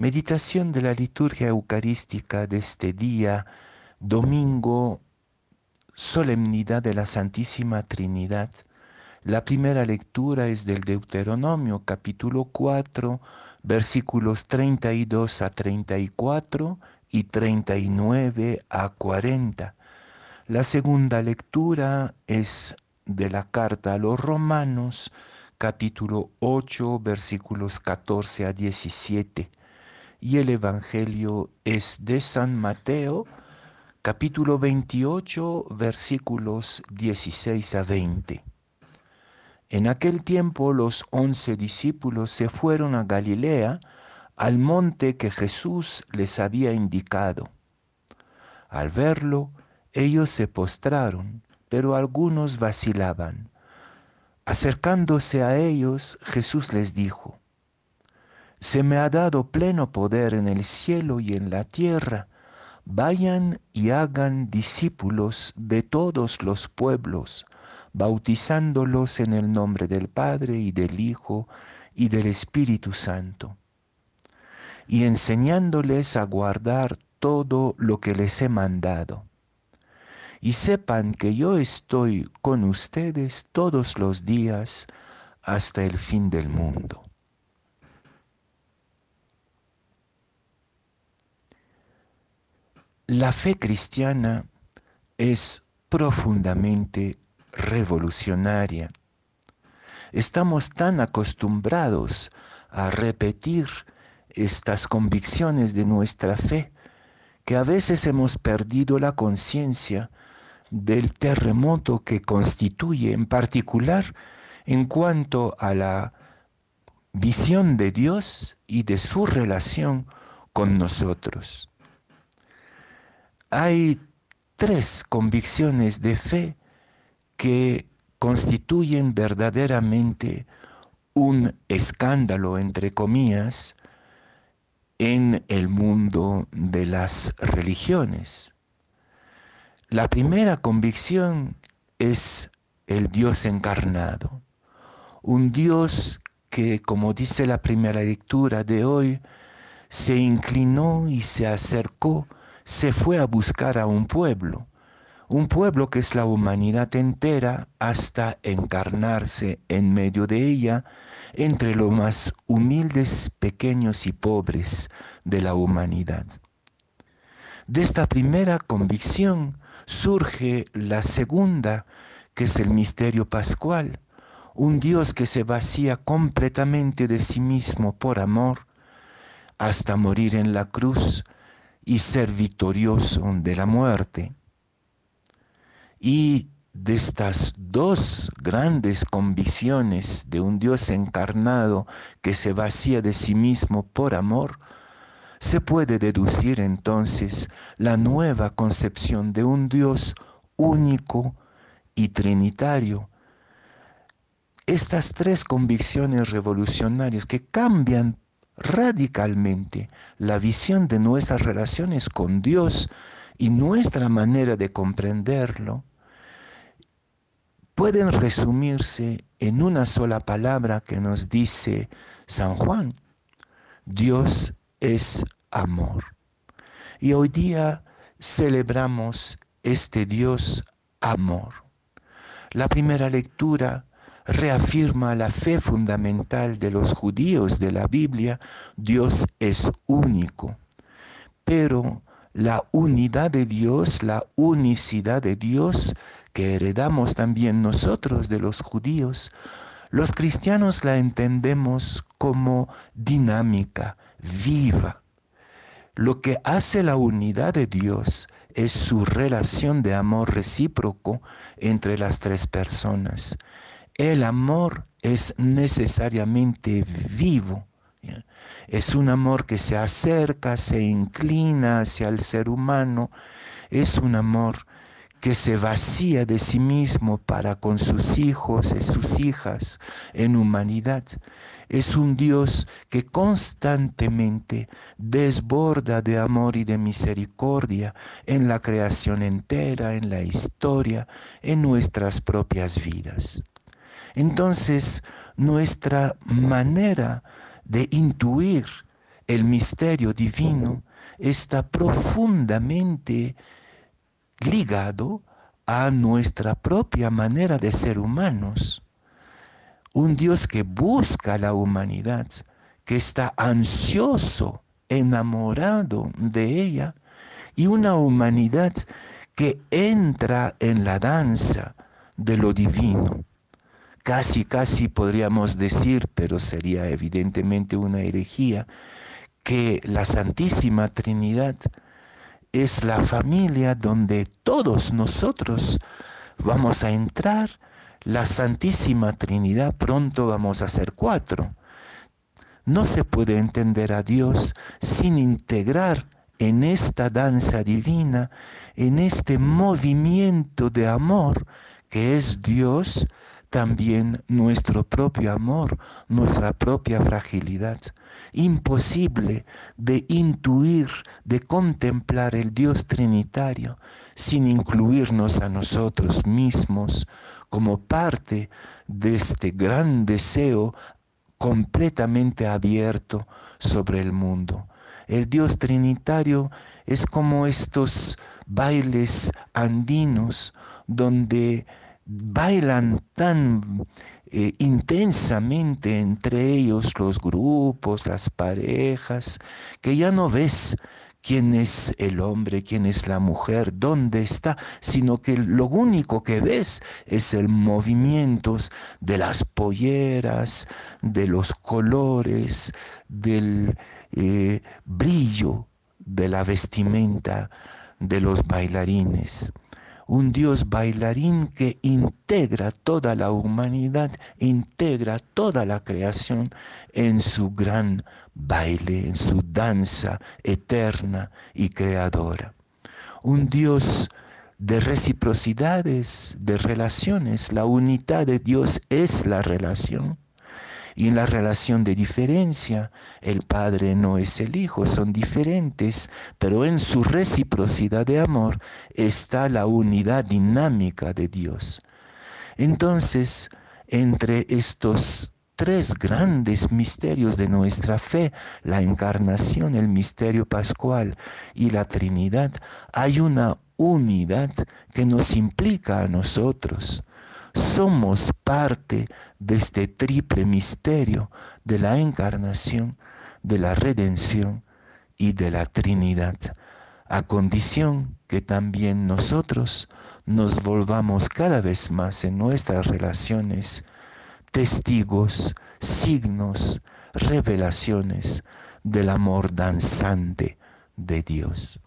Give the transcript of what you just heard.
Meditación de la liturgia eucarística de este día, domingo, solemnidad de la Santísima Trinidad. La primera lectura es del Deuteronomio capítulo 4, versículos 32 a 34 y 39 a 40. La segunda lectura es de la carta a los romanos capítulo 8 versículos 14 a 17 y el Evangelio es de San Mateo capítulo 28 versículos 16 a 20. En aquel tiempo los once discípulos se fueron a Galilea, al monte que Jesús les había indicado. Al verlo, ellos se postraron, pero algunos vacilaban. Acercándose a ellos, Jesús les dijo, Se me ha dado pleno poder en el cielo y en la tierra. Vayan y hagan discípulos de todos los pueblos bautizándolos en el nombre del Padre y del Hijo y del Espíritu Santo, y enseñándoles a guardar todo lo que les he mandado. Y sepan que yo estoy con ustedes todos los días hasta el fin del mundo. La fe cristiana es profundamente revolucionaria. Estamos tan acostumbrados a repetir estas convicciones de nuestra fe que a veces hemos perdido la conciencia del terremoto que constituye en particular en cuanto a la visión de Dios y de su relación con nosotros. Hay tres convicciones de fe que constituyen verdaderamente un escándalo, entre comillas, en el mundo de las religiones. La primera convicción es el Dios encarnado, un Dios que, como dice la primera lectura de hoy, se inclinó y se acercó, se fue a buscar a un pueblo un pueblo que es la humanidad entera hasta encarnarse en medio de ella entre los más humildes, pequeños y pobres de la humanidad. De esta primera convicción surge la segunda, que es el misterio pascual, un Dios que se vacía completamente de sí mismo por amor hasta morir en la cruz y ser victorioso de la muerte. Y de estas dos grandes convicciones de un Dios encarnado que se vacía de sí mismo por amor, se puede deducir entonces la nueva concepción de un Dios único y trinitario. Estas tres convicciones revolucionarias que cambian radicalmente la visión de nuestras relaciones con Dios y nuestra manera de comprenderlo, pueden resumirse en una sola palabra que nos dice San Juan. Dios es amor. Y hoy día celebramos este Dios amor. La primera lectura reafirma la fe fundamental de los judíos de la Biblia, Dios es único. Pero la unidad de Dios, la unicidad de Dios que heredamos también nosotros de los judíos, los cristianos la entendemos como dinámica, viva. Lo que hace la unidad de Dios es su relación de amor recíproco entre las tres personas. El amor es necesariamente vivo. Es un amor que se acerca, se inclina hacia el ser humano. Es un amor que se vacía de sí mismo para con sus hijos y sus hijas en humanidad. Es un Dios que constantemente desborda de amor y de misericordia en la creación entera, en la historia, en nuestras propias vidas. Entonces, nuestra manera de intuir el misterio divino está profundamente ligado a nuestra propia manera de ser humanos. Un Dios que busca la humanidad, que está ansioso, enamorado de ella, y una humanidad que entra en la danza de lo divino. Casi, casi podríamos decir, pero sería evidentemente una herejía, que la Santísima Trinidad es la familia donde todos nosotros vamos a entrar. La Santísima Trinidad pronto vamos a ser cuatro. No se puede entender a Dios sin integrar en esta danza divina, en este movimiento de amor que es Dios, también nuestro propio amor, nuestra propia fragilidad. Imposible de intuir, de contemplar el Dios Trinitario sin incluirnos a nosotros mismos como parte de este gran deseo completamente abierto sobre el mundo. El Dios Trinitario es como estos bailes andinos donde bailan tan eh, intensamente entre ellos los grupos, las parejas, que ya no ves quién es el hombre, quién es la mujer, dónde está, sino que lo único que ves es el movimiento de las polleras, de los colores, del eh, brillo de la vestimenta de los bailarines. Un Dios bailarín que integra toda la humanidad, integra toda la creación en su gran baile, en su danza eterna y creadora. Un Dios de reciprocidades, de relaciones. La unidad de Dios es la relación y en la relación de diferencia, el Padre no es el Hijo, son diferentes, pero en su reciprocidad de amor está la unidad dinámica de Dios. Entonces, entre estos tres grandes misterios de nuestra fe, la encarnación, el misterio pascual y la Trinidad, hay una unidad que nos implica a nosotros somos parte de este triple misterio de la encarnación, de la redención y de la Trinidad, a condición que también nosotros nos volvamos cada vez más en nuestras relaciones testigos, signos, revelaciones del amor danzante de Dios.